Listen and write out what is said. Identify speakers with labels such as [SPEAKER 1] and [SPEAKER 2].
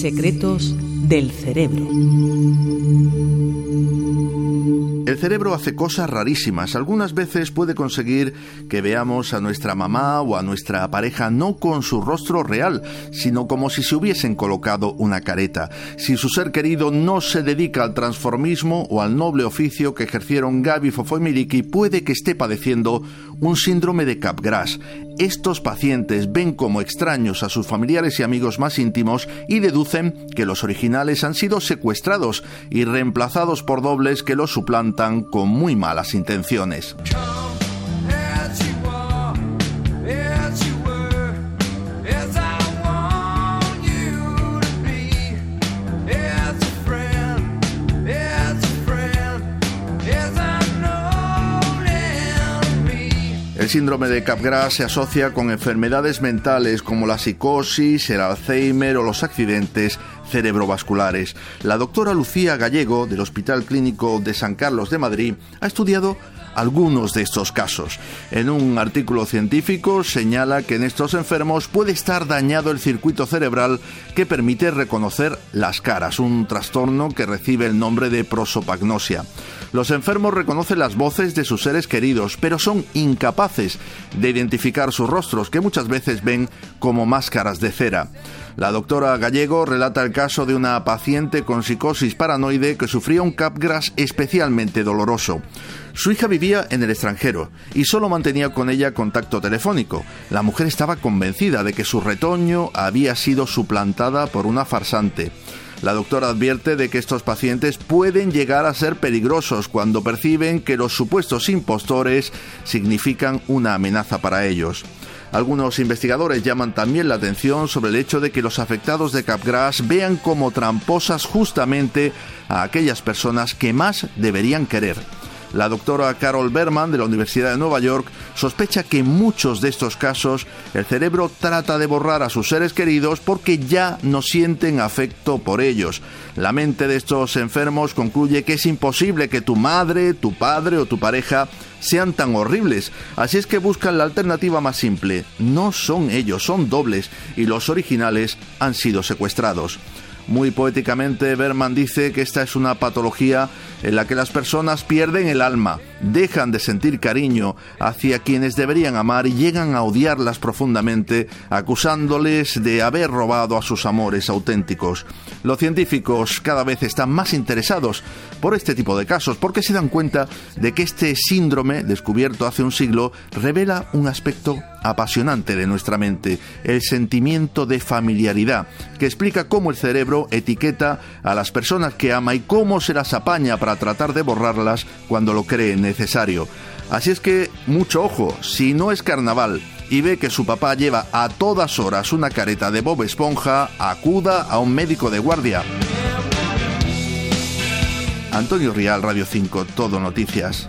[SPEAKER 1] Secretos del cerebro.
[SPEAKER 2] Cerebro hace cosas rarísimas. Algunas veces puede conseguir que veamos a nuestra mamá o a nuestra pareja no con su rostro real, sino como si se hubiesen colocado una careta. Si su ser querido no se dedica al transformismo o al noble oficio que ejercieron Gaby Fofo y Miliki, puede que esté padeciendo un síndrome de Capgras. Estos pacientes ven como extraños a sus familiares y amigos más íntimos y deducen que los originales han sido secuestrados y reemplazados por dobles que los suplantan con muy malas intenciones. El síndrome de Capgras se asocia con enfermedades mentales como la psicosis, el Alzheimer o los accidentes cerebrovasculares. La doctora Lucía Gallego del Hospital Clínico de San Carlos de Madrid ha estudiado algunos de estos casos. En un artículo científico señala que en estos enfermos puede estar dañado el circuito cerebral que permite reconocer las caras, un trastorno que recibe el nombre de prosopagnosia. Los enfermos reconocen las voces de sus seres queridos, pero son incapaces de identificar sus rostros, que muchas veces ven como máscaras de cera. La doctora Gallego relata el caso de una paciente con psicosis paranoide que sufría un capgras especialmente doloroso. Su hija vivía en el extranjero y solo mantenía con ella contacto telefónico. La mujer estaba convencida de que su retoño había sido suplantada por una farsante. La doctora advierte de que estos pacientes pueden llegar a ser peligrosos cuando perciben que los supuestos impostores significan una amenaza para ellos. Algunos investigadores llaman también la atención sobre el hecho de que los afectados de Capgras vean como tramposas justamente a aquellas personas que más deberían querer. La doctora Carol Berman de la Universidad de Nueva York sospecha que en muchos de estos casos el cerebro trata de borrar a sus seres queridos porque ya no sienten afecto por ellos. La mente de estos enfermos concluye que es imposible que tu madre, tu padre o tu pareja sean tan horribles. Así es que buscan la alternativa más simple. No son ellos, son dobles y los originales han sido secuestrados. Muy poéticamente, Berman dice que esta es una patología en la que las personas pierden el alma, dejan de sentir cariño hacia quienes deberían amar y llegan a odiarlas profundamente, acusándoles de haber robado a sus amores auténticos. Los científicos cada vez están más interesados por este tipo de casos porque se dan cuenta de que este síndrome, descubierto hace un siglo, revela un aspecto apasionante de nuestra mente, el sentimiento de familiaridad, que explica cómo el cerebro etiqueta a las personas que ama y cómo se las apaña para tratar de borrarlas cuando lo cree necesario. Así es que, mucho ojo, si no es carnaval y ve que su papá lleva a todas horas una careta de Bob Esponja, acuda a un médico de guardia. Antonio Rial, Radio 5, Todo Noticias.